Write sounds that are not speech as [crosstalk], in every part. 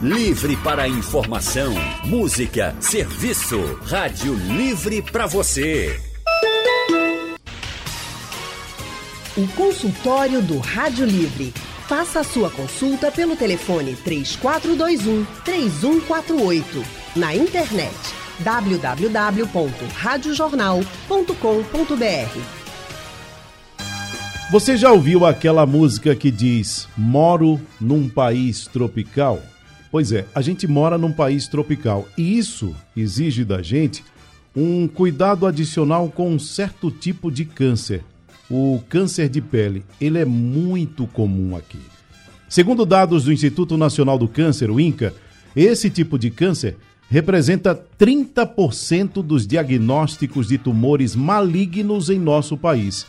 Livre para informação, música, serviço. Rádio Livre para você. O consultório do Rádio Livre. Faça a sua consulta pelo telefone 3421 3148. Na internet www.radiojornal.com.br. Você já ouviu aquela música que diz: Moro num país tropical? Pois é, a gente mora num país tropical e isso exige da gente um cuidado adicional com um certo tipo de câncer o câncer de pele, ele é muito comum aqui. Segundo dados do Instituto Nacional do Câncer, o INCA, esse tipo de câncer representa 30% dos diagnósticos de tumores malignos em nosso país.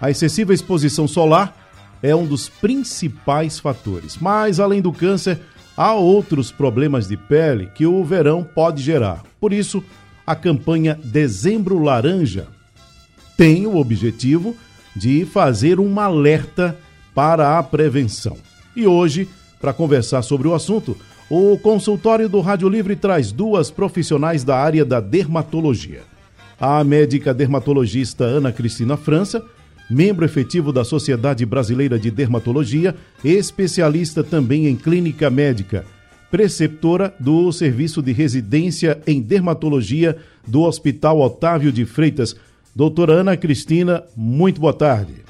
A excessiva exposição solar é um dos principais fatores. Mas, além do câncer, há outros problemas de pele que o verão pode gerar. Por isso, a campanha Dezembro Laranja tem o objetivo de fazer um alerta para a prevenção. E hoje, para conversar sobre o assunto, o consultório do Rádio Livre traz duas profissionais da área da dermatologia. A médica dermatologista Ana Cristina França, membro efetivo da Sociedade Brasileira de Dermatologia, especialista também em clínica médica, preceptora do Serviço de Residência em Dermatologia do Hospital Otávio de Freitas, Doutora Ana Cristina, muito boa tarde.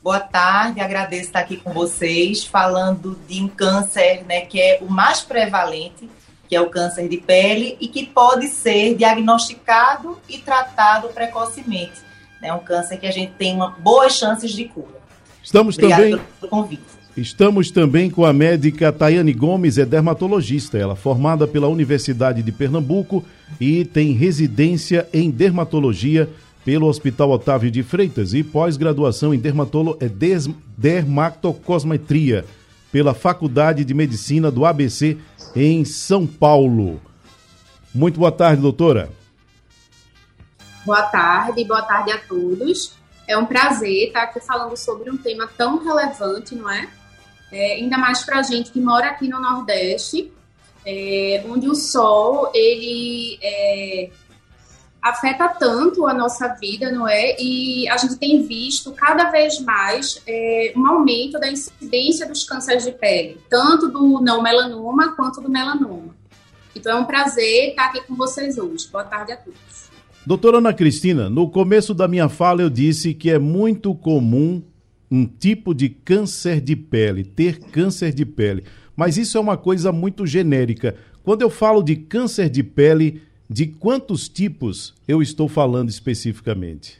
Boa tarde, agradeço estar aqui com vocês falando de um câncer né, que é o mais prevalente, que é o câncer de pele e que pode ser diagnosticado e tratado precocemente. É um câncer que a gente tem uma, boas chances de cura. Estamos Obrigada também. Pelo convite. Estamos também com a médica Tayane Gomes, é dermatologista. Ela formada pela Universidade de Pernambuco e tem residência em dermatologia pelo Hospital Otávio de Freitas e pós-graduação em dermatolo é des, dermatocosmetria pela Faculdade de Medicina do ABC em São Paulo. Muito boa tarde, doutora. Boa tarde, boa tarde a todos. É um prazer estar aqui falando sobre um tema tão relevante, não é? é, ainda mais para a gente que mora aqui no Nordeste, é, onde o sol ele é, afeta tanto a nossa vida, não é? E a gente tem visto cada vez mais é, um aumento da incidência dos cânceres de pele, tanto do não melanoma quanto do melanoma. Então é um prazer estar aqui com vocês hoje. Boa tarde a todos. Doutora Ana Cristina, no começo da minha fala eu disse que é muito comum um tipo de câncer de pele, ter câncer de pele. Mas isso é uma coisa muito genérica. Quando eu falo de câncer de pele, de quantos tipos eu estou falando especificamente?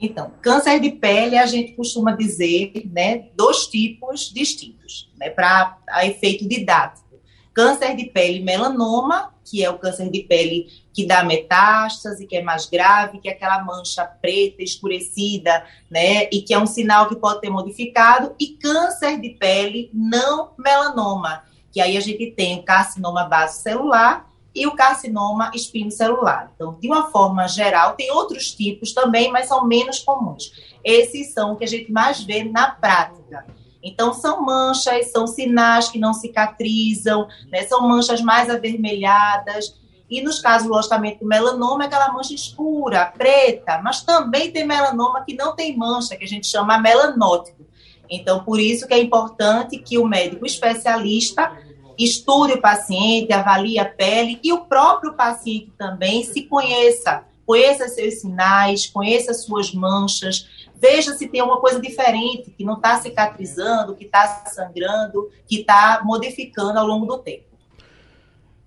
Então, câncer de pele a gente costuma dizer, né, dois tipos distintos, né, para efeito didático. Câncer de pele melanoma, que é o câncer de pele que dá metástase, que é mais grave, que é aquela mancha preta, escurecida, né? E que é um sinal que pode ter modificado. E câncer de pele não melanoma, que aí a gente tem o carcinoma base celular e o carcinoma espinocelular. Então, de uma forma geral, tem outros tipos também, mas são menos comuns. Esses são o que a gente mais vê na prática. Então, são manchas, são sinais que não cicatrizam, né? são manchas mais avermelhadas. E nos casos, logicamente, do melanoma, é aquela mancha escura, preta, mas também tem melanoma que não tem mancha, que a gente chama melanótico. Então, por isso que é importante que o médico especialista estude o paciente, avalie a pele e o próprio paciente também se conheça, conheça seus sinais, conheça suas manchas, Veja se tem uma coisa diferente, que não está cicatrizando, que está sangrando, que está modificando ao longo do tempo.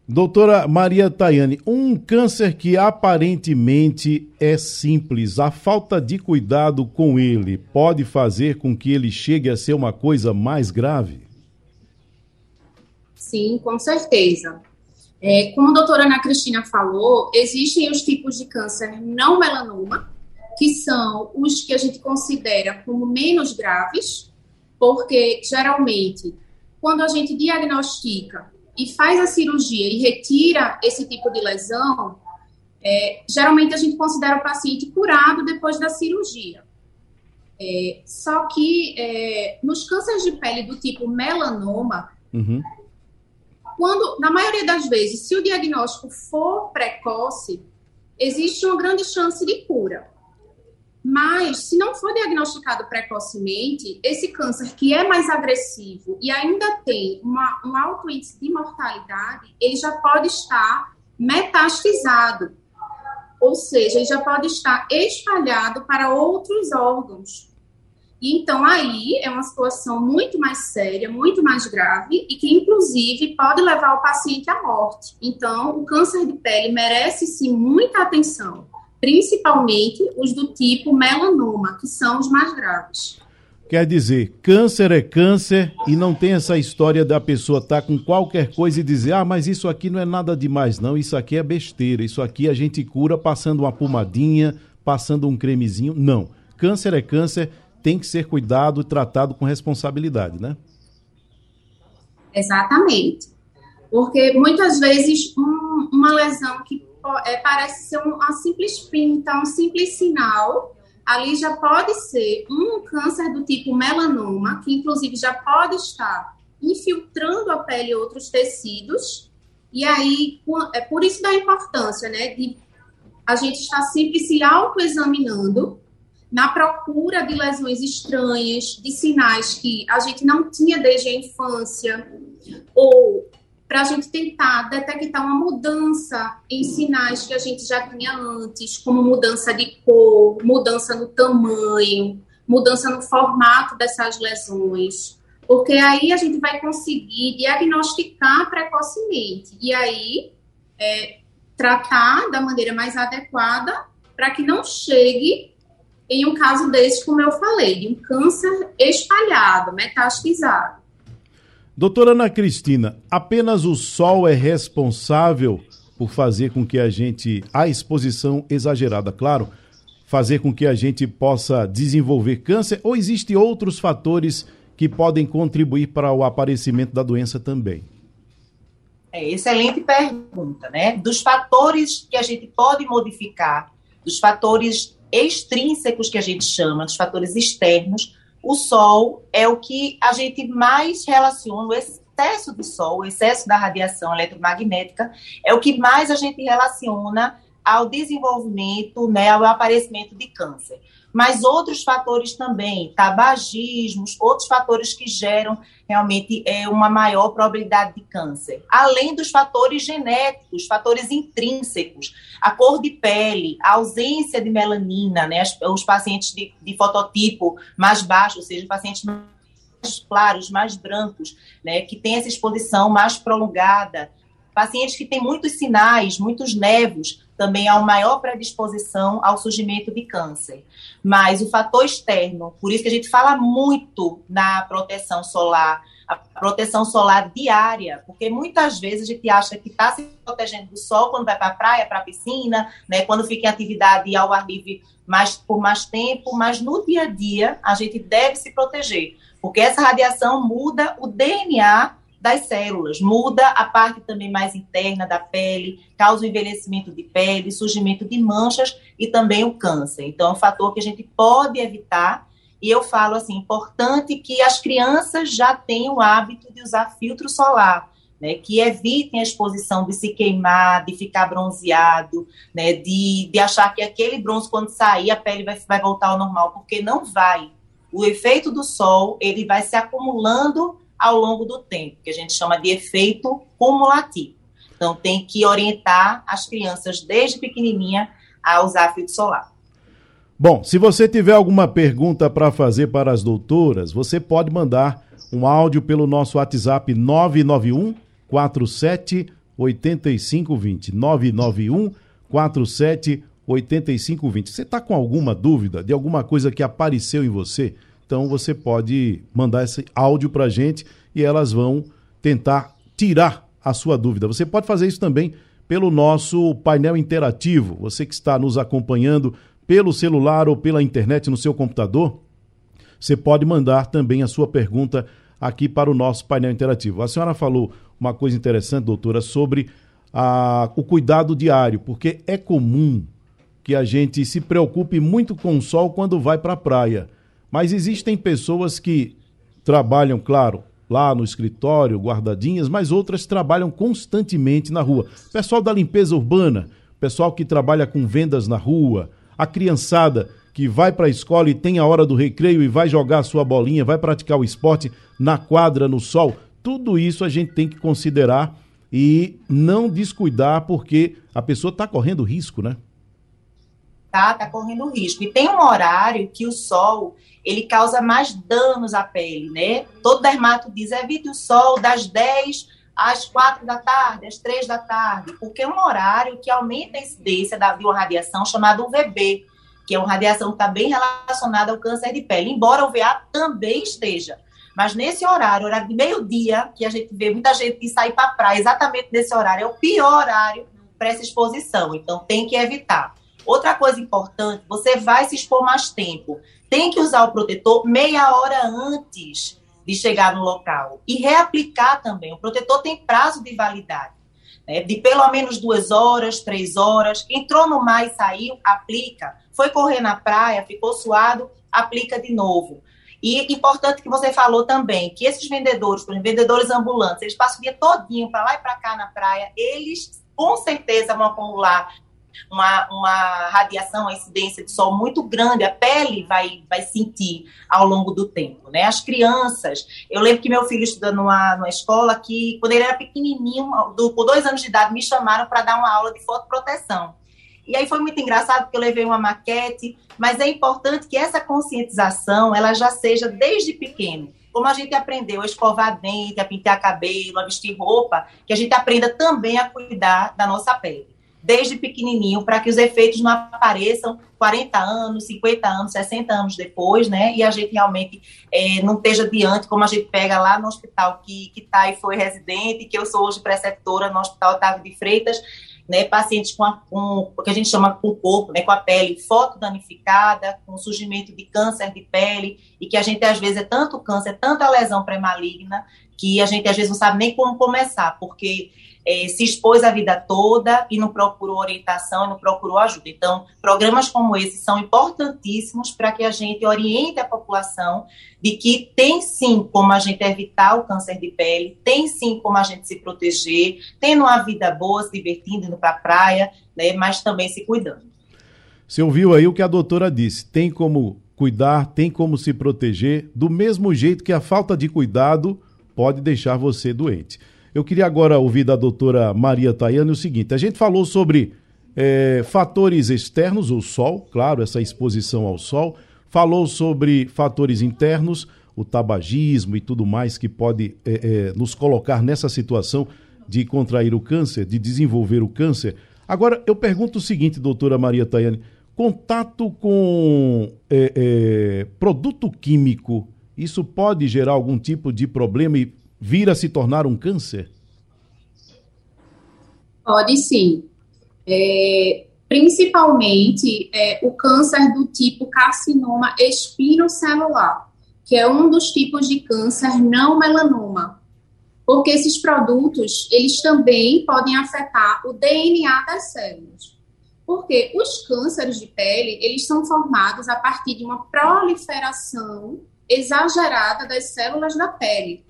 Doutora Maria Tayane, um câncer que aparentemente é simples, a falta de cuidado com ele pode fazer com que ele chegue a ser uma coisa mais grave? Sim, com certeza. É, como a doutora Ana Cristina falou, existem os tipos de câncer não melanoma, que são os que a gente considera como menos graves, porque geralmente, quando a gente diagnostica e faz a cirurgia e retira esse tipo de lesão, é, geralmente a gente considera o paciente curado depois da cirurgia. É, só que é, nos cânceres de pele do tipo melanoma, Uhum. Quando, na maioria das vezes, se o diagnóstico for precoce, existe uma grande chance de cura. Mas, se não for diagnosticado precocemente, esse câncer que é mais agressivo e ainda tem uma, um alto índice de mortalidade, ele já pode estar metastizado. Ou seja, ele já pode estar espalhado para outros órgãos. E então aí é uma situação muito mais séria, muito mais grave e que inclusive pode levar o paciente à morte. Então, o câncer de pele merece sim muita atenção, principalmente os do tipo melanoma, que são os mais graves. Quer dizer, câncer é câncer e não tem essa história da pessoa estar tá com qualquer coisa e dizer: ah, mas isso aqui não é nada demais, não, isso aqui é besteira, isso aqui a gente cura passando uma pomadinha, passando um cremezinho. Não. Câncer é câncer tem que ser cuidado e tratado com responsabilidade, né? Exatamente. Porque muitas vezes um, uma lesão que é, parece ser uma simples pinta, um simples sinal, ali já pode ser um câncer do tipo melanoma, que inclusive já pode estar infiltrando a pele e outros tecidos. E aí, é por isso da importância, né, de a gente estar sempre se autoexaminando na procura de lesões estranhas, de sinais que a gente não tinha desde a infância, ou para a gente tentar detectar uma mudança em sinais que a gente já tinha antes, como mudança de cor, mudança no tamanho, mudança no formato dessas lesões. Porque aí a gente vai conseguir diagnosticar precocemente e aí é, tratar da maneira mais adequada para que não chegue em um caso desse, como eu falei, de um câncer espalhado, metastizado. Doutora Ana Cristina, apenas o sol é responsável por fazer com que a gente, a exposição exagerada, claro, fazer com que a gente possa desenvolver câncer ou existem outros fatores que podem contribuir para o aparecimento da doença também? É, excelente pergunta, né? Dos fatores que a gente pode modificar, dos fatores extrínsecos que a gente chama, dos fatores externos, o sol é o que a gente mais relaciona, o excesso do sol, o excesso da radiação eletromagnética, é o que mais a gente relaciona ao desenvolvimento, né, ao aparecimento de câncer mas outros fatores também, tabagismos, outros fatores que geram realmente é, uma maior probabilidade de câncer. Além dos fatores genéticos, fatores intrínsecos, a cor de pele, a ausência de melanina, né, os pacientes de, de fototipo mais baixo, ou seja, pacientes mais claros, mais brancos, né, que têm essa exposição mais prolongada, pacientes que têm muitos sinais, muitos nervos, também há uma maior predisposição ao surgimento de câncer. Mas o fator externo, por isso que a gente fala muito na proteção solar, a proteção solar diária, porque muitas vezes a gente acha que está se protegendo do sol quando vai para a praia, para a piscina, né, quando fica em atividade ao ar livre mais, por mais tempo, mas no dia a dia a gente deve se proteger, porque essa radiação muda o DNA das células, muda a parte também mais interna da pele, causa o envelhecimento de pele, surgimento de manchas e também o câncer. Então, é um fator que a gente pode evitar. E eu falo assim, importante que as crianças já tenham o hábito de usar filtro solar, né, que evitem a exposição de se queimar, de ficar bronzeado, né, de, de achar que aquele bronze, quando sair, a pele vai, vai voltar ao normal, porque não vai. O efeito do sol, ele vai se acumulando ao longo do tempo, que a gente chama de efeito cumulativo. Então, tem que orientar as crianças desde pequenininha a usar filtro solar. Bom, se você tiver alguma pergunta para fazer para as doutoras, você pode mandar um áudio pelo nosso WhatsApp 991 47 8520. 991 47 8520. Você está com alguma dúvida de alguma coisa que apareceu em você? Então você pode mandar esse áudio para a gente e elas vão tentar tirar a sua dúvida. Você pode fazer isso também pelo nosso painel interativo. Você que está nos acompanhando pelo celular ou pela internet no seu computador, você pode mandar também a sua pergunta aqui para o nosso painel interativo. A senhora falou uma coisa interessante, doutora, sobre a, o cuidado diário, porque é comum que a gente se preocupe muito com o sol quando vai para a praia. Mas existem pessoas que trabalham, claro, lá no escritório, guardadinhas, mas outras trabalham constantemente na rua. Pessoal da limpeza urbana, pessoal que trabalha com vendas na rua, a criançada que vai para a escola e tem a hora do recreio e vai jogar sua bolinha, vai praticar o esporte na quadra, no sol. Tudo isso a gente tem que considerar e não descuidar, porque a pessoa está correndo risco, né? Tá, tá correndo risco. E tem um horário que o sol ele causa mais danos à pele, né? Todo dermato diz evite o sol das 10 às 4 da tarde, às 3 da tarde, porque é um horário que aumenta a incidência da, uma radiação chamada UVB, que é uma radiação que está bem relacionada ao câncer de pele, embora o VA também esteja. Mas nesse horário, horário de meio-dia, que a gente vê muita gente sair para a praia, exatamente nesse horário, é o pior horário para essa exposição. Então, tem que evitar. Outra coisa importante, você vai se expor mais tempo. Tem que usar o protetor meia hora antes de chegar no local. E reaplicar também. O protetor tem prazo de validade. Né? De pelo menos duas horas, três horas. Entrou no mar e saiu, aplica. Foi correr na praia, ficou suado, aplica de novo. E importante que você falou também, que esses vendedores, por exemplo, vendedores ambulantes, eles passam o dia todinho para lá e para cá na praia, eles com certeza vão acumular uma, uma radiação, uma incidência de sol muito grande, a pele vai, vai sentir ao longo do tempo, né? As crianças, eu lembro que meu filho estudando numa, numa escola que, quando ele era pequenininho, do, com dois anos de idade, me chamaram para dar uma aula de fotoproteção. E aí foi muito engraçado porque eu levei uma maquete, mas é importante que essa conscientização ela já seja desde pequeno. Como a gente aprendeu a escovar dente, a pintar cabelo, a vestir roupa, que a gente aprenda também a cuidar da nossa pele. Desde pequenininho, para que os efeitos não apareçam 40 anos, 50 anos, 60 anos depois, né? E a gente realmente é, não esteja diante, como a gente pega lá no hospital que, que tá e foi residente, que eu sou hoje preceptora no Hospital Otávio de Freitas, né, pacientes com, a, com o que a gente chama com o corpo, né, com a pele fotodanificada, com surgimento de câncer de pele, e que a gente às vezes é tanto câncer, tanta lesão pré-maligna, que a gente às vezes não sabe nem como começar, porque é, se expôs a vida toda e não procurou orientação, não procurou ajuda. Então, programas como esse são importantíssimos para que a gente oriente a população de que tem sim como a gente evitar o câncer de pele, tem sim como a gente se proteger, tendo uma vida boa, se divertindo, indo para a praia, né, mas também se cuidando. Você ouviu aí o que a doutora disse, tem como cuidar, tem como se proteger, do mesmo jeito que a falta de cuidado pode deixar você doente. Eu queria agora ouvir da doutora Maria Tayane o seguinte: a gente falou sobre é, fatores externos, o sol, claro, essa exposição ao sol, falou sobre fatores internos, o tabagismo e tudo mais que pode é, é, nos colocar nessa situação de contrair o câncer, de desenvolver o câncer. Agora, eu pergunto o seguinte, doutora Maria Tayane: contato com produto químico, isso pode gerar algum tipo de problema e vir a se tornar um câncer? Pode sim. É, principalmente é, o câncer do tipo carcinoma espinocelular, que é um dos tipos de câncer não melanoma. Porque esses produtos, eles também podem afetar o DNA das células. Porque os cânceres de pele, eles são formados a partir de uma proliferação exagerada das células da pele.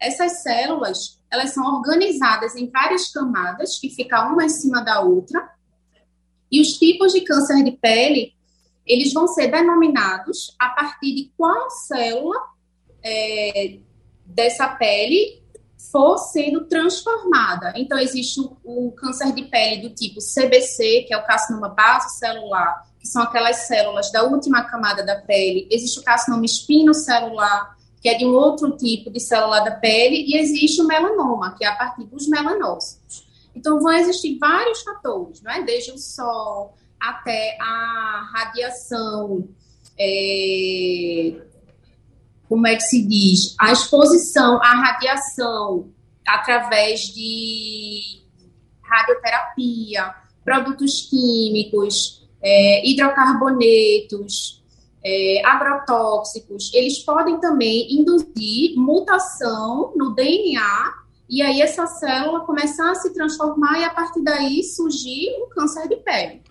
Essas células, elas são organizadas em várias camadas que ficam uma em cima da outra. E os tipos de câncer de pele, eles vão ser denominados a partir de qual célula é, dessa pele for sendo transformada. Então, existe o, o, câncer de pele do tipo CBC, que é o carcinoma basocelular, que são aquelas células da última camada da pele. Existe o carcinoma espinocelular, que é de um outro tipo de célula da pele, e existe o melanoma, que é a partir dos melanócitos. Então, vão existir vários fatores, não é? Desde o sol até a radiação, é, como é que se diz? A exposição à radiação através de radioterapia, produtos químicos, é, hidrocarbonetos, é, agrotóxicos, eles podem também induzir mutação no DNA e aí essa célula começar a se transformar e a partir daí surgir um câncer de pele.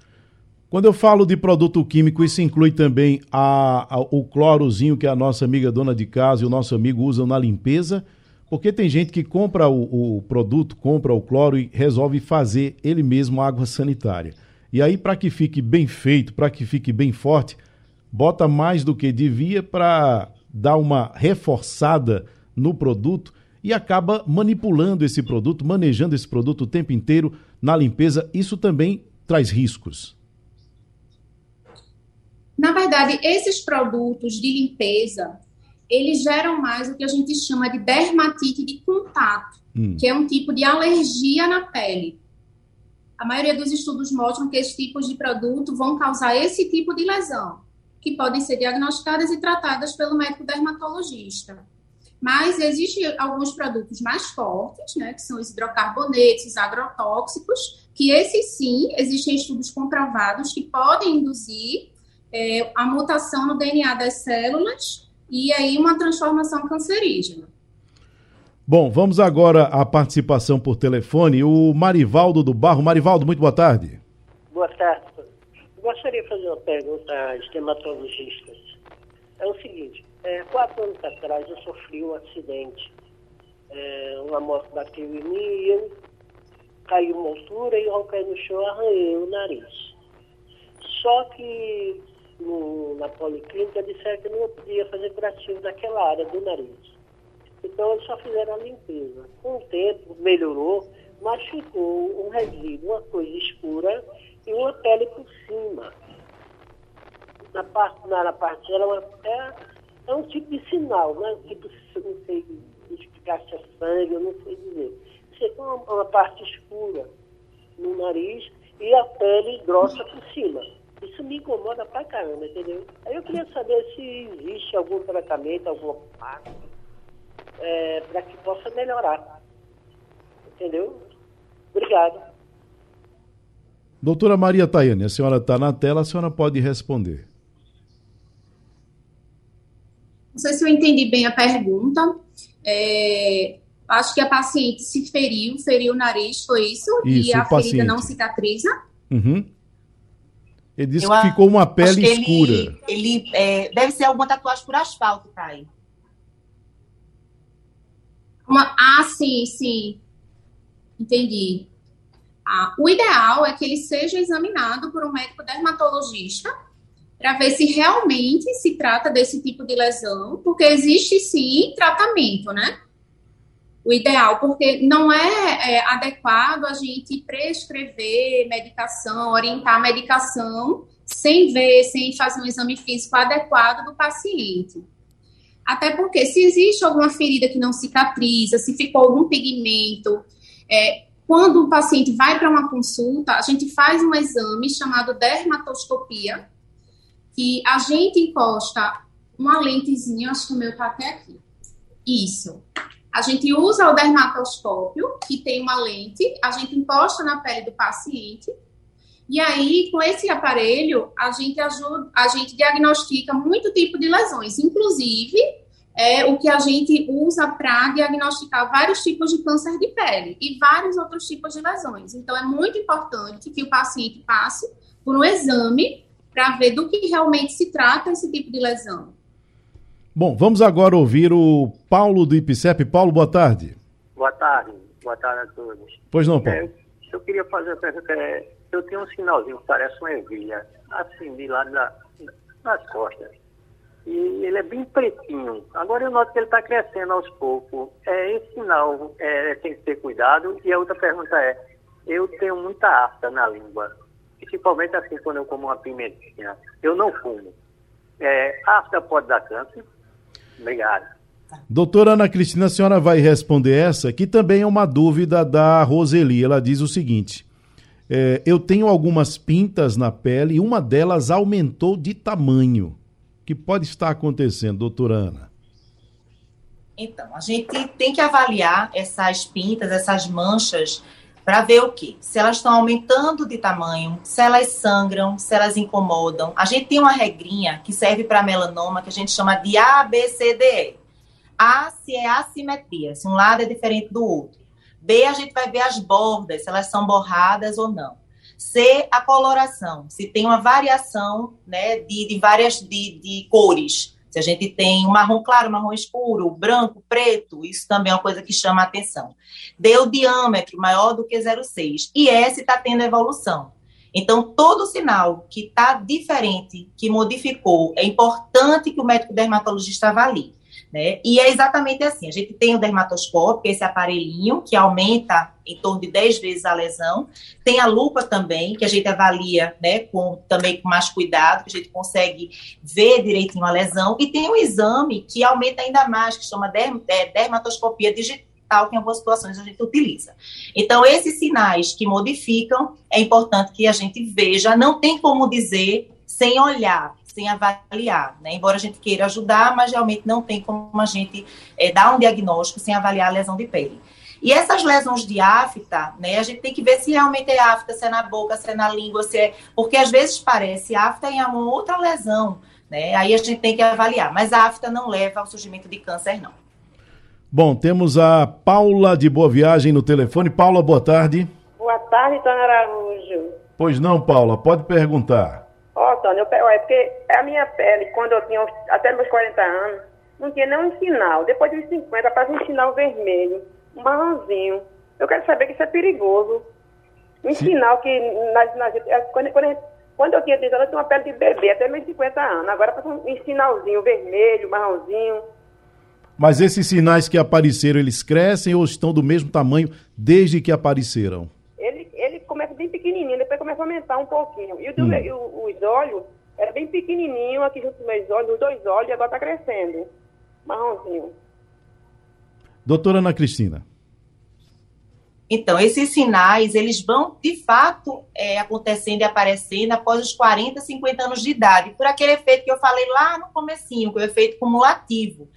Quando eu falo de produto químico, isso inclui também a, a, o clorozinho que a nossa amiga dona de casa e o nosso amigo usam na limpeza, porque tem gente que compra o, o produto, compra o cloro e resolve fazer ele mesmo água sanitária. E aí, para que fique bem feito, para que fique bem forte, bota mais do que devia para dar uma reforçada no produto e acaba manipulando esse produto, manejando esse produto o tempo inteiro na limpeza. Isso também traz riscos. Na verdade, esses produtos de limpeza, eles geram mais o que a gente chama de dermatite de contato, hum. que é um tipo de alergia na pele. A maioria dos estudos mostram que esses tipos de produto vão causar esse tipo de lesão, que podem ser diagnosticadas e tratadas pelo médico dermatologista. Mas existem alguns produtos mais fortes, né, que são os hidrocarbonetos, os agrotóxicos, que esses sim, existem estudos comprovados que podem induzir é, a mutação no DNA das células e aí uma transformação cancerígena. Bom, vamos agora à participação por telefone. O Marivaldo do Barro. Marivaldo, muito boa tarde. Boa tarde. Gostaria de fazer uma pergunta aos dermatologistas. É o seguinte, é, quatro anos atrás eu sofri um acidente, é, uma moto bateu em mim e eu caí uma altura e ao cair no chão arranhei o nariz. Só que no, na policlínica disseram que não podia fazer curativo daquela área do nariz. Então eles só fizeram a limpeza. Com o tempo melhorou, mas ficou um resíduo, uma coisa escura e uma pele por cima. Na parte, na, na parte era uma, é, é um tipo de sinal, né? Tipo, não sei explicar se é sangue, eu não sei dizer. Você tem uma, uma parte escura no nariz e a pele grossa por cima. Isso me incomoda pra caramba, entendeu? Aí eu queria saber se existe algum tratamento, alguma parte, é, para que possa melhorar. Entendeu? Obrigado. Doutora Maria Tayane, a senhora está na tela, a senhora pode responder. Não sei se eu entendi bem a pergunta. É, acho que a paciente se feriu, feriu o nariz, foi isso? isso e a ferida não cicatriza? Uhum. Ele disse eu que ficou uma pele escura. Ele, ele é, deve ser alguma tatuagem por asfalto, Thay. Uma, ah, sim, sim. Entendi. Ah, o ideal é que ele seja examinado por um médico dermatologista para ver se realmente se trata desse tipo de lesão, porque existe sim tratamento, né? o ideal, porque não é, é, adequado a gente prescrever medicação, orientar medicação sem ver, sem fazer um exame físico adequado do paciente. Até porque, se existe alguma ferida que não cicatriza, se ficou algum pigmento, é, quando o paciente vai para uma consulta, a gente faz um exame chamado dermatoscopia, que a gente encosta uma lentezinha, acho que o meu está até aqui. Isso. A gente usa o dermatoscópio, que tem uma lente, a gente encosta na pele do paciente, e aí, com esse aparelho, a gente ajuda, a gente diagnostica muito tipo de lesões, inclusive é o que a gente usa para diagnosticar vários tipos de câncer de pele e vários outros tipos de lesões. Então, é muito importante que o paciente passe por um exame para ver do que realmente se trata esse tipo de lesão. Bom, vamos agora ouvir o Paulo do IPCEP. Paulo, boa tarde. Boa tarde. Boa tarde a todos. Pois não, Paulo. É, eu queria fazer uma pergunta. É, eu tenho um sinalzinho que parece uma ervilha, assim, de lado da, das costas. E ele é bem pretinho. Agora eu noto que ele está crescendo aos poucos. É, esse sinal é, tem que ter cuidado. E a outra pergunta é, eu tenho muita afta na língua. Principalmente assim quando eu como uma pimentinha. Eu não fumo. É, afta pode dar câncer? Obrigado. Doutora Ana Cristina, a senhora vai responder essa, que também é uma dúvida da Roseli. Ela diz o seguinte: é, eu tenho algumas pintas na pele e uma delas aumentou de tamanho. Que pode estar acontecendo, doutora Ana? Então, a gente tem que avaliar essas pintas, essas manchas, para ver o quê? Se elas estão aumentando de tamanho, se elas sangram, se elas incomodam. A gente tem uma regrinha que serve para melanoma que a gente chama de ABCDE. A se é assimetria, se um lado é diferente do outro. B a gente vai ver as bordas, se elas são borradas ou não. Ser a coloração, se tem uma variação né, de, de várias de, de cores. Se a gente tem um marrom claro, marrom escuro, branco, preto, isso também é uma coisa que chama a atenção. Deu diâmetro maior do que 0,6. E S está tendo evolução. Então, todo sinal que está diferente, que modificou, é importante que o médico dermatologista avalie. Né? E é exatamente assim: a gente tem o dermatoscópio, é esse aparelhinho que aumenta em torno de 10 vezes a lesão. Tem a lupa também, que a gente avalia né, com, também com mais cuidado, que a gente consegue ver direitinho a lesão. E tem um exame que aumenta ainda mais, que chama derm é, dermatoscopia digital que em algumas situações a gente utiliza. Então, esses sinais que modificam, é importante que a gente veja, não tem como dizer sem olhar, sem avaliar, né? Embora a gente queira ajudar, mas realmente não tem como a gente é, dar um diagnóstico sem avaliar a lesão de pele. E essas lesões de afta, né, a gente tem que ver se realmente é afta, se é na boca, se é na língua, se é... Porque às vezes parece afta em uma outra lesão, né? Aí a gente tem que avaliar. Mas a afta não leva ao surgimento de câncer, não. Bom, temos a Paula de Boa Viagem no telefone. Paula, boa tarde. Boa tarde, Tânia Araújo. Pois não, Paula, pode perguntar. Ó, oh, Tânia, eu, é porque a minha pele, quando eu tinha até meus 40 anos, não tinha nenhum sinal. Depois dos 50, faz um sinal vermelho, um marronzinho. Eu quero saber que isso é perigoso. Um Sim. sinal que, nas, nas, é, quando, quando, quando, eu tinha 30 anos, eu tinha uma pele de bebê, até meus 50 anos. Agora faz um, um sinalzinho vermelho, marronzinho. Mas esses sinais que apareceram, eles crescem ou estão do mesmo tamanho desde que apareceram? Ele, ele começa bem pequenininho, depois começa a aumentar um pouquinho. E, o, hum. o, os olhos, era bem pequenininho aqui junto dos meus olhos, os dois olhos, e agora está crescendo. Marronzinho. Doutora Ana Cristina. Então, esses sinais, eles vão, de fato, é, acontecendo e aparecendo após os 40, 50 anos de idade, por aquele efeito que eu falei lá no comecinho, que é o efeito cumulativo.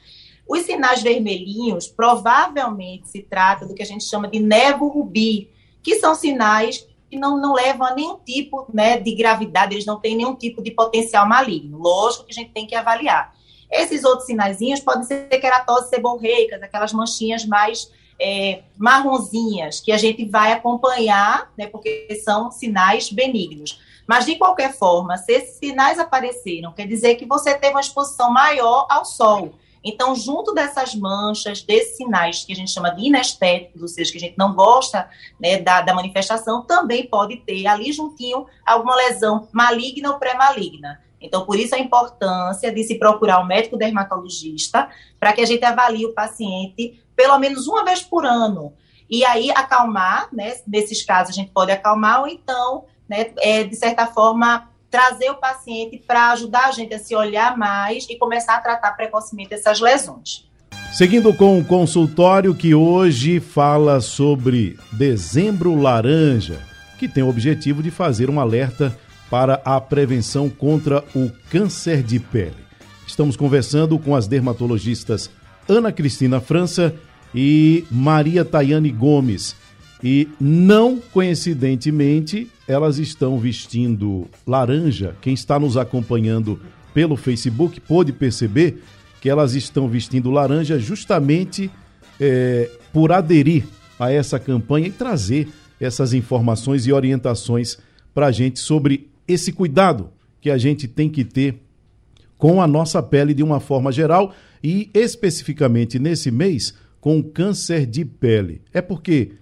Os sinais vermelhinhos provavelmente se trata do que a gente chama de nevo rubi, que são sinais que não, não levam a nenhum tipo né, de gravidade, eles não têm nenhum tipo de potencial maligno. Lógico que a gente tem que avaliar. Esses outros sinaizinhos podem ser queratose seborreicas, aquelas manchinhas mais é, marronzinhas, que a gente vai acompanhar, né, porque são sinais benignos. Mas, de qualquer forma, se esses sinais apareceram, quer dizer que você teve uma exposição maior ao sol. Então, junto dessas manchas, desses sinais que a gente chama de inestéticos, ou seja, que a gente não gosta né, da, da manifestação, também pode ter ali juntinho alguma lesão maligna ou pré-maligna. Então, por isso a importância de se procurar um médico dermatologista para que a gente avalie o paciente pelo menos uma vez por ano. E aí acalmar, né? Nesses casos a gente pode acalmar, ou então, né, é, de certa forma, trazer o paciente para ajudar a gente a se olhar mais e começar a tratar precocemente essas lesões. Seguindo com o consultório que hoje fala sobre Dezembro Laranja, que tem o objetivo de fazer um alerta para a prevenção contra o câncer de pele. Estamos conversando com as dermatologistas Ana Cristina França e Maria Tayane Gomes. E não coincidentemente, elas estão vestindo laranja. Quem está nos acompanhando pelo Facebook pôde perceber que elas estão vestindo laranja justamente é, por aderir a essa campanha e trazer essas informações e orientações para a gente sobre esse cuidado que a gente tem que ter com a nossa pele de uma forma geral e especificamente nesse mês com câncer de pele. É porque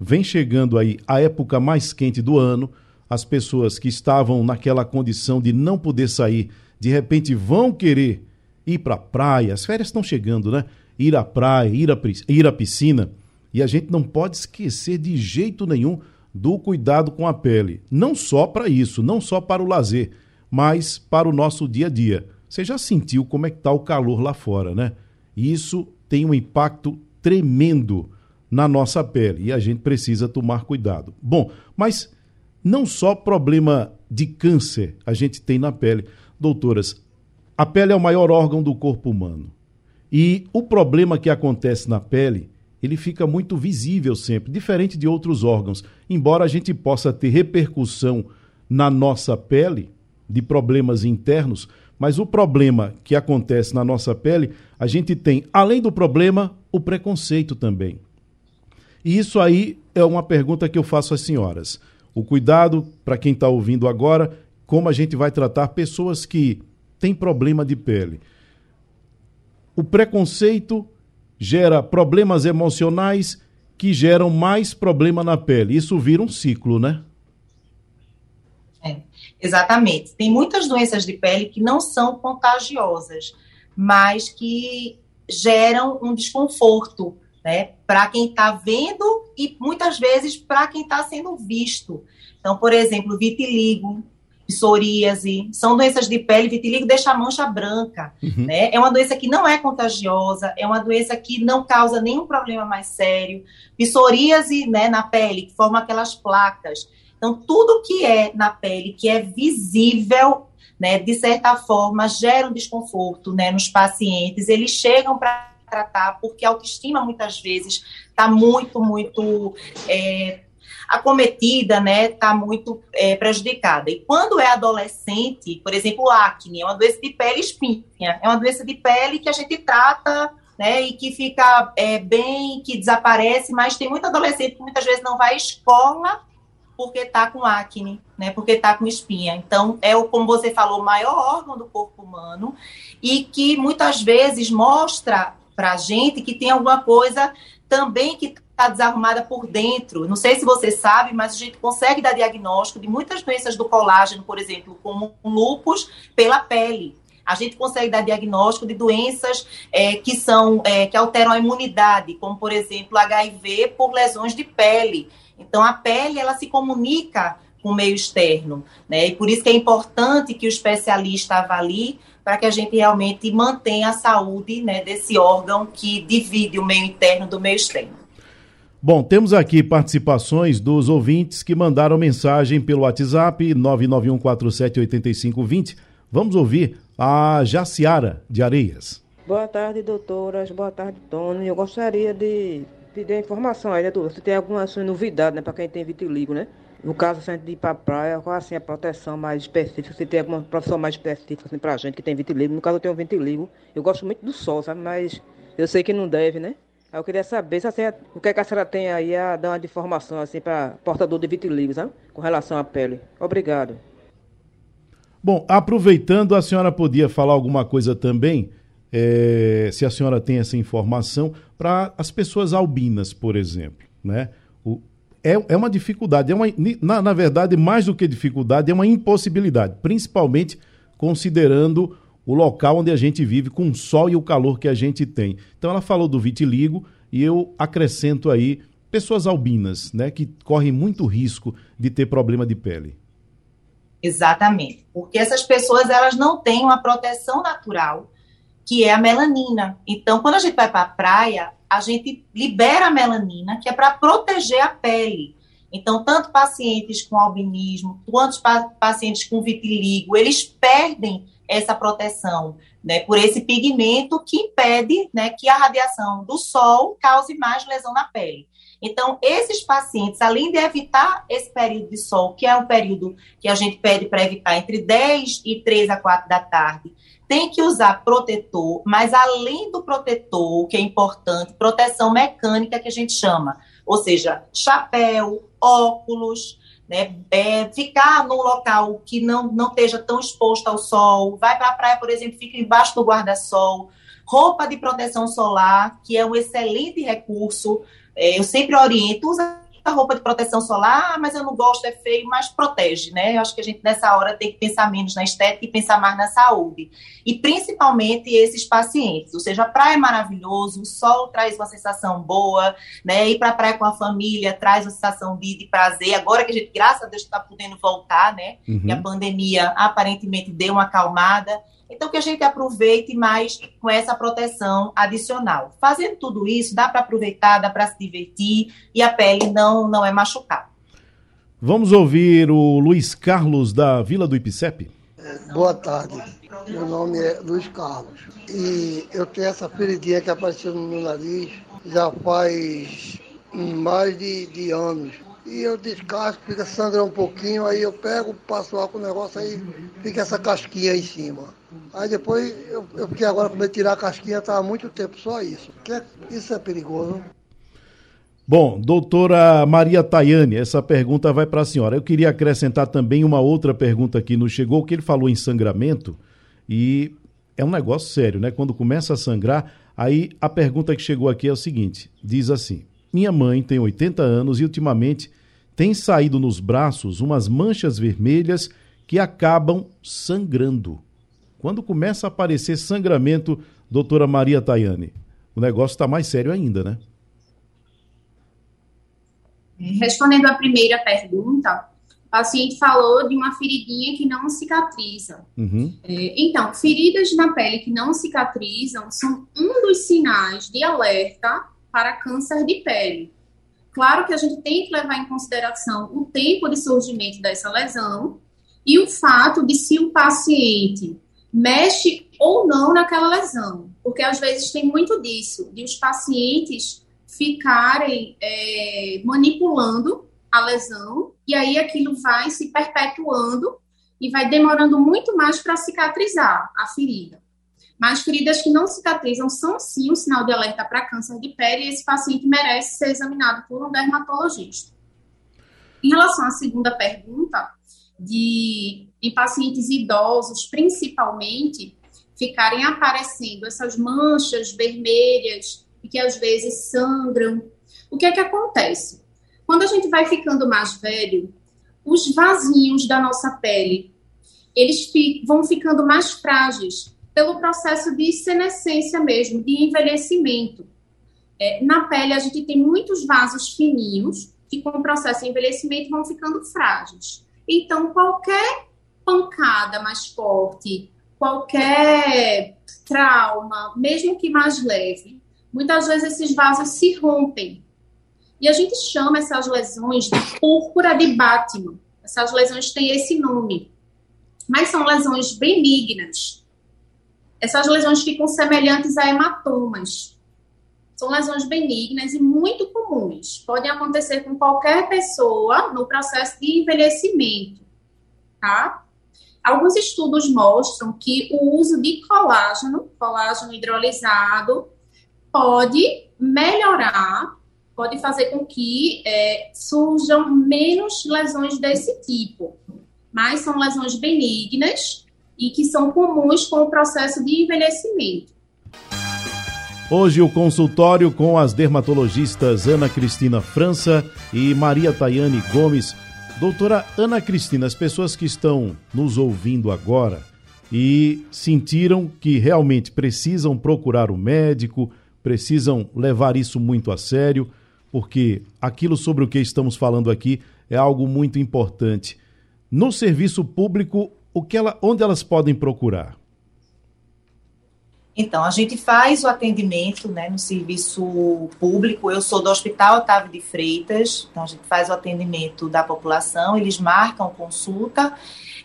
vem chegando aí a época mais quente do ano, as pessoas que estavam naquela condição de não poder sair, de repente vão querer ir para a praia, as férias estão chegando, né? Ir à praia, ir à, ir à piscina, e a gente não pode esquecer de jeito nenhum do cuidado com a pele. Não só para isso, não só para o lazer, mas para o nosso dia a dia. Você já sentiu como é que está o calor lá fora, né? Isso tem um impacto tremendo na nossa pele e a gente precisa tomar cuidado. Bom, mas não só problema de câncer a gente tem na pele. Doutoras, a pele é o maior órgão do corpo humano. E o problema que acontece na pele, ele fica muito visível sempre, diferente de outros órgãos. Embora a gente possa ter repercussão na nossa pele de problemas internos, mas o problema que acontece na nossa pele, a gente tem, além do problema, o preconceito também. E isso aí é uma pergunta que eu faço às senhoras. o cuidado para quem está ouvindo agora, como a gente vai tratar pessoas que têm problema de pele. O preconceito gera problemas emocionais que geram mais problema na pele. Isso vira um ciclo, né? É, exatamente. Tem muitas doenças de pele que não são contagiosas, mas que geram um desconforto, né, para quem está vendo e muitas vezes para quem está sendo visto. Então, por exemplo, vitiligo, psoríase, são doenças de pele, vitiligo deixa a mancha branca, uhum. né? É uma doença que não é contagiosa, é uma doença que não causa nenhum problema mais sério. Psoríase, né, na pele, que forma aquelas placas. Então, tudo que é na pele, que é visível, né, de certa forma, gera um desconforto, né, nos pacientes. Eles chegam para tratar porque a autoestima muitas vezes está muito, muito é, acometida, né, está muito é, prejudicada. E quando é adolescente, por exemplo, acne, é uma doença de pele espinha, é uma doença de pele que a gente trata, né, e que fica é, bem, que desaparece, mas tem muito adolescente que muitas vezes não vai à escola porque está com acne, né, porque está com espinha. Então, é, o, como você falou, o maior órgão do corpo humano e que muitas vezes mostra para a gente que tem alguma coisa também que está desarrumada por dentro. Não sei se você sabe, mas a gente consegue dar diagnóstico de muitas doenças do colágeno, por exemplo, como lupus, pela pele. A gente consegue dar diagnóstico de doenças é, que são é, que alteram a imunidade, como por exemplo HIV por lesões de pele. Então a pele ela se comunica com o meio externo, né? E por isso que é importante que o especialista avalie para que a gente realmente mantenha a saúde né, desse órgão que divide o meio interno do meio externo. Bom, temos aqui participações dos ouvintes que mandaram mensagem pelo WhatsApp 991478520. Vamos ouvir a Jaciara de Areias. Boa tarde, doutoras. Boa tarde, Tony. Eu gostaria de pedir informação aí, né, doutor? Se tem alguma novidade, né, para quem tem vitiligo, né? No caso, se a gente ir para a praia, qual assim, a proteção mais específica? Se tem alguma proteção mais específica assim, para a gente que tem vitiligo? No caso, eu tenho vitiligo. Eu gosto muito do sol, sabe? Mas eu sei que não deve, né? Aí eu queria saber se assim, o que, é que a senhora tem aí a dar uma de informação assim, para portador de vitiligo, sabe? Com relação à pele. Obrigado. Bom, aproveitando, a senhora podia falar alguma coisa também, é, se a senhora tem essa informação, para as pessoas albinas, por exemplo, né? É, é uma dificuldade, é uma, na, na verdade, mais do que dificuldade, é uma impossibilidade, principalmente considerando o local onde a gente vive, com o sol e o calor que a gente tem. Então ela falou do vitiligo e eu acrescento aí pessoas albinas, né, que correm muito risco de ter problema de pele. Exatamente, porque essas pessoas elas não têm uma proteção natural, que é a melanina. Então, quando a gente vai para a praia, a gente libera a melanina, que é para proteger a pele. Então, tanto pacientes com albinismo, quanto pacientes com vitiligo, eles perdem essa proteção, né, por esse pigmento que impede, né, que a radiação do sol cause mais lesão na pele. Então, esses pacientes, além de evitar esse período de sol, que é um período que a gente pede para evitar entre 10 e 3 a 4 da tarde, tem que usar protetor, mas além do protetor, que é importante, proteção mecânica que a gente chama, ou seja, chapéu, óculos, né? É, ficar num local que não, não esteja tão exposto ao sol, vai para a praia, por exemplo, fica embaixo do guarda-sol, roupa de proteção solar, que é um excelente recurso, é, eu sempre oriento, usa a roupa de proteção solar, ah, mas eu não gosto, é feio, mas protege, né? Eu acho que a gente nessa hora tem que pensar menos na estética e pensar mais na saúde. E principalmente esses pacientes, ou seja, a praia é maravilhoso, o sol traz uma sensação boa, né? Ir para a praia com a família traz uma sensação de, de, prazer. Agora que a gente, graças a Deus, está podendo voltar, né? Uhum. E a pandemia aparentemente deu uma acalmada. Então, que a gente aproveite mais com essa proteção adicional. Fazendo tudo isso, dá para aproveitar, dá para se divertir e a pele não, não é machucada. Vamos ouvir o Luiz Carlos da Vila do Ipicep. Boa tarde. Meu nome é Luiz Carlos. E eu tenho essa feridinha que apareceu no meu nariz já faz mais de, de anos e eu descasco, fica sangrando um pouquinho, aí eu pego, passo álcool no negócio, aí fica essa casquinha aí em cima. Aí depois, eu, eu fiquei agora com medo de tirar a casquinha, estava há muito tempo só isso. É, isso é perigoso. Bom, doutora Maria Tayane, essa pergunta vai para a senhora. Eu queria acrescentar também uma outra pergunta que nos chegou, que ele falou em sangramento e é um negócio sério, né? Quando começa a sangrar, aí a pergunta que chegou aqui é o seguinte: diz assim: Minha mãe tem 80 anos e ultimamente tem saído nos braços umas manchas vermelhas que acabam sangrando. Quando começa a aparecer sangramento, doutora Maria Tayane, o negócio está mais sério ainda, né? Respondendo à primeira pergunta, o paciente falou de uma feridinha que não cicatriza. Uhum. É, então, feridas na pele que não cicatrizam são um dos sinais de alerta para câncer de pele. Claro que a gente tem que levar em consideração o tempo de surgimento dessa lesão e o fato de se o paciente mexe ou não naquela lesão, porque às vezes tem muito disso, de os pacientes ficarem é, manipulando a lesão, e aí aquilo vai se perpetuando e vai demorando muito mais para cicatrizar a ferida. Mas feridas que não cicatrizam são sim um sinal de alerta para câncer de pele e esse paciente merece ser examinado por um dermatologista. Em relação à segunda pergunta, de em pacientes idosos, principalmente, ficarem aparecendo essas manchas vermelhas e que às vezes sangram. O que é que acontece? Quando a gente vai ficando mais velho, os vasinhos da nossa pele, eles vão ficando mais frágeis pelo processo de senescência mesmo, de envelhecimento. É, na pele, a gente tem muitos vasos fininhos que, com o processo de envelhecimento, vão ficando frágeis. Então, qualquer pancada mais forte, qualquer trauma, mesmo que mais leve, muitas vezes esses vasos se rompem. E a gente chama essas lesões de púrpura de Batman. Essas lesões têm esse nome. Mas são lesões benignas. Essas lesões ficam semelhantes a hematomas. São lesões benignas e muito comuns. Podem acontecer com qualquer pessoa no processo de envelhecimento, tá? Alguns estudos mostram que o uso de colágeno, colágeno hidrolisado, pode melhorar, pode fazer com que é, surjam menos lesões desse tipo. Mas são lesões benignas e que são comuns com o processo de envelhecimento. Hoje o consultório com as dermatologistas Ana Cristina França e Maria Tayane Gomes. Doutora Ana Cristina, as pessoas que estão nos ouvindo agora e sentiram que realmente precisam procurar o médico, precisam levar isso muito a sério, porque aquilo sobre o que estamos falando aqui é algo muito importante. No serviço público, o que ela, onde elas podem procurar? Então, a gente faz o atendimento né, no serviço público. Eu sou do Hospital Otávio de Freitas, então a gente faz o atendimento da população, eles marcam consulta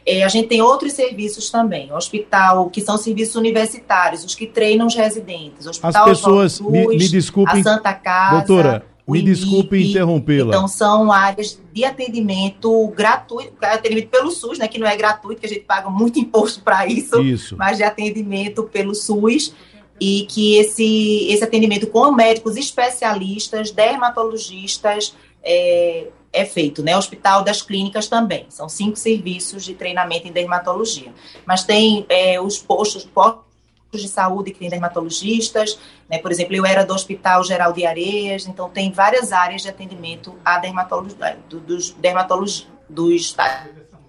é, a gente tem outros serviços também, o hospital, que são serviços universitários, os que treinam os residentes. O hospital As pessoas, me, me desculpem, a Santa Casa. Doutora, me desculpe interrompê-la. Então, são áreas de atendimento gratuito, atendimento pelo SUS, né, que não é gratuito, que a gente paga muito imposto para isso, isso, mas de atendimento pelo SUS, e que esse, esse atendimento com médicos especialistas, dermatologistas, é, é feito, né? Hospital das Clínicas também. São cinco serviços de treinamento em dermatologia. Mas tem é, os postos, postos de saúde que tem dermatologistas, né? Por exemplo, eu era do Hospital Geral de Areias, então tem várias áreas de atendimento a dermatologia, dos dermatologistas, dos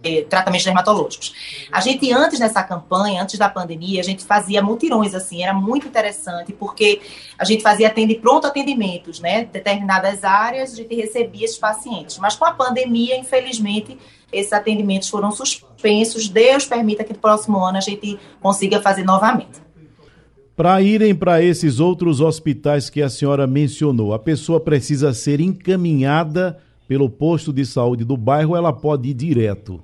é, tratamentos dermatológicos. A gente, antes dessa campanha, antes da pandemia, a gente fazia mutirões, assim, era muito interessante, porque a gente fazia atende, pronto atendimentos, né? Determinadas áreas, a gente recebia esses pacientes. Mas com a pandemia, infelizmente, esses atendimentos foram suspensos. Deus permita que no próximo ano a gente consiga fazer novamente. Para irem para esses outros hospitais que a senhora mencionou, a pessoa precisa ser encaminhada pelo posto de saúde do bairro, ela pode ir direto.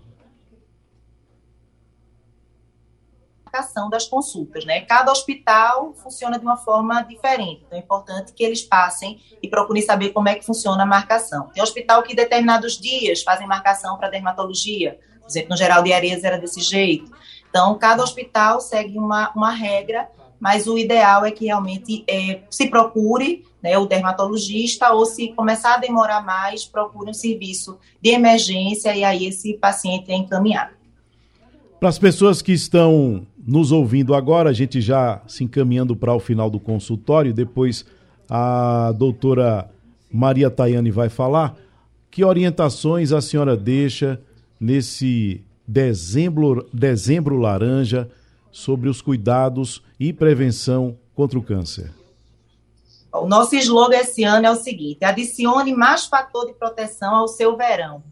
das consultas, né? Cada hospital funciona de uma forma diferente, então é importante que eles passem e procurem saber como é que funciona a marcação. Tem hospital que determinados dias fazem marcação para dermatologia, por exemplo, no Geral de Areias era desse jeito. Então, cada hospital segue uma, uma regra mas o ideal é que realmente é, se procure né, o dermatologista ou se começar a demorar mais, procure um serviço de emergência e aí esse paciente é encaminhado. Para as pessoas que estão nos ouvindo agora, a gente já se encaminhando para o final do consultório, depois a doutora Maria Tayane vai falar. Que orientações a senhora deixa nesse dezembro, dezembro laranja sobre os cuidados e prevenção contra o câncer? O nosso slogan esse ano é o seguinte: adicione mais fator de proteção ao seu verão.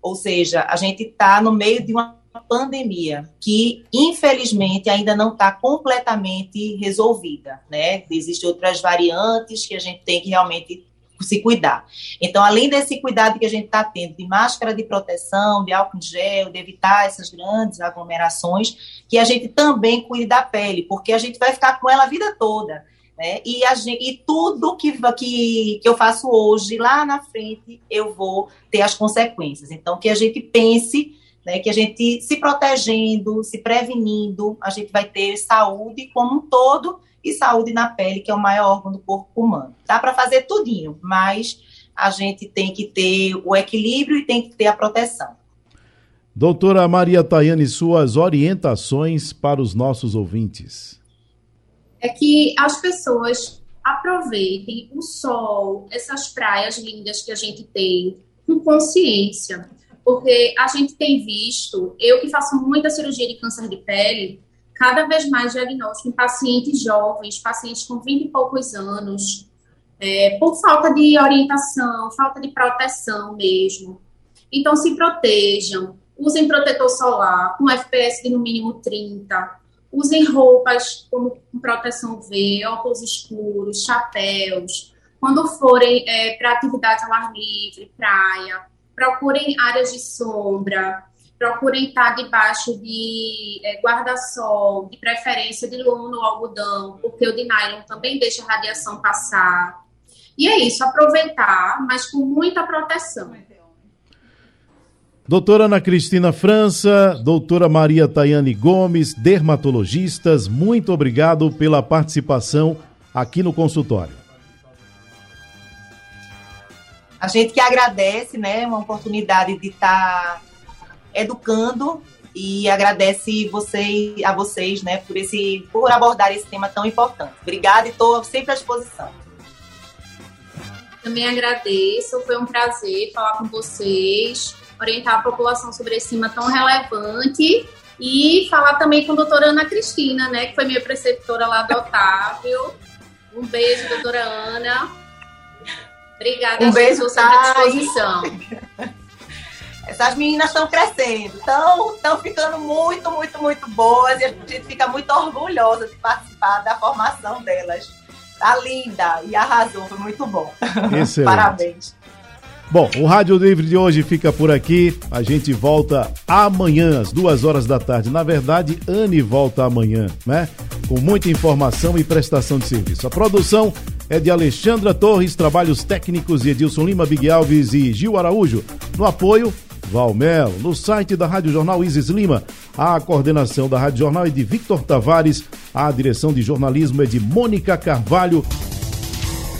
Ou seja, a gente está no meio de uma pandemia que, infelizmente, ainda não está completamente resolvida, né? Existem outras variantes que a gente tem que realmente se cuidar. Então, além desse cuidado que a gente está tendo de máscara de proteção, de álcool em gel, de evitar essas grandes aglomerações, que a gente também cuide da pele, porque a gente vai ficar com ela a vida toda. Né? E, gente, e, tudo que, que, que eu faço hoje, lá na frente, eu vou ter as consequências. Então, que a gente pense né, que a gente se protegendo, se prevenindo, a gente vai ter saúde como um todo e saúde na pele, que é o maior órgão do corpo humano. Dá para fazer tudinho, mas a gente tem que ter o equilíbrio e tem que ter a proteção. Doutora Maria Tayane, suas orientações para os nossos ouvintes. É que as pessoas aproveitem o sol, essas praias lindas que a gente tem, com consciência. Porque a gente tem visto, eu que faço muita cirurgia de câncer de pele, cada vez mais diagnóstico em pacientes jovens, pacientes com 20 e poucos anos, é, por falta de orientação, falta de proteção mesmo. Então, se protejam, usem protetor solar com FPS de no mínimo 30, usem roupas como com proteção V, óculos escuros, chapéus. Quando forem é, para atividades ao ar livre, praia, procurem áreas de sombra, procurem estar debaixo de é, guarda-sol, de preferência de lona ou algodão, porque o de nylon também deixa a radiação passar. E é isso, aproveitar, mas com muita proteção. Doutora Ana Cristina França, doutora Maria Tayane Gomes, dermatologistas, muito obrigado pela participação aqui no consultório. A gente que agradece, né, uma oportunidade de estar educando e agradece vocês, a vocês, né, por esse, por abordar esse tema tão importante. Obrigada e estou sempre à disposição. Também agradeço, foi um prazer falar com vocês, orientar a população sobre esse tema tão relevante e falar também com a doutora Ana Cristina, né, que foi minha preceptora lá do Otávio. Um beijo, doutora Ana. Obrigada, um beijo, estou sempre à disposição. Essas meninas estão crescendo, estão ficando muito, muito, muito boas e a gente fica muito orgulhosa de participar da formação delas. Tá linda e arrasou, foi muito bom. Excelente. [laughs] Parabéns. Bom, o Rádio Livre de hoje fica por aqui. A gente volta amanhã, às duas horas da tarde. Na verdade, Anne volta amanhã, né? Com muita informação e prestação de serviço. A produção é de Alexandra Torres, trabalhos técnicos de Edilson Lima, Big Alves e Gil Araújo. No apoio, Valmel. No site da Rádio Jornal Isis Lima, a coordenação da Rádio Jornal é de Victor Tavares, a direção de jornalismo é de Mônica Carvalho.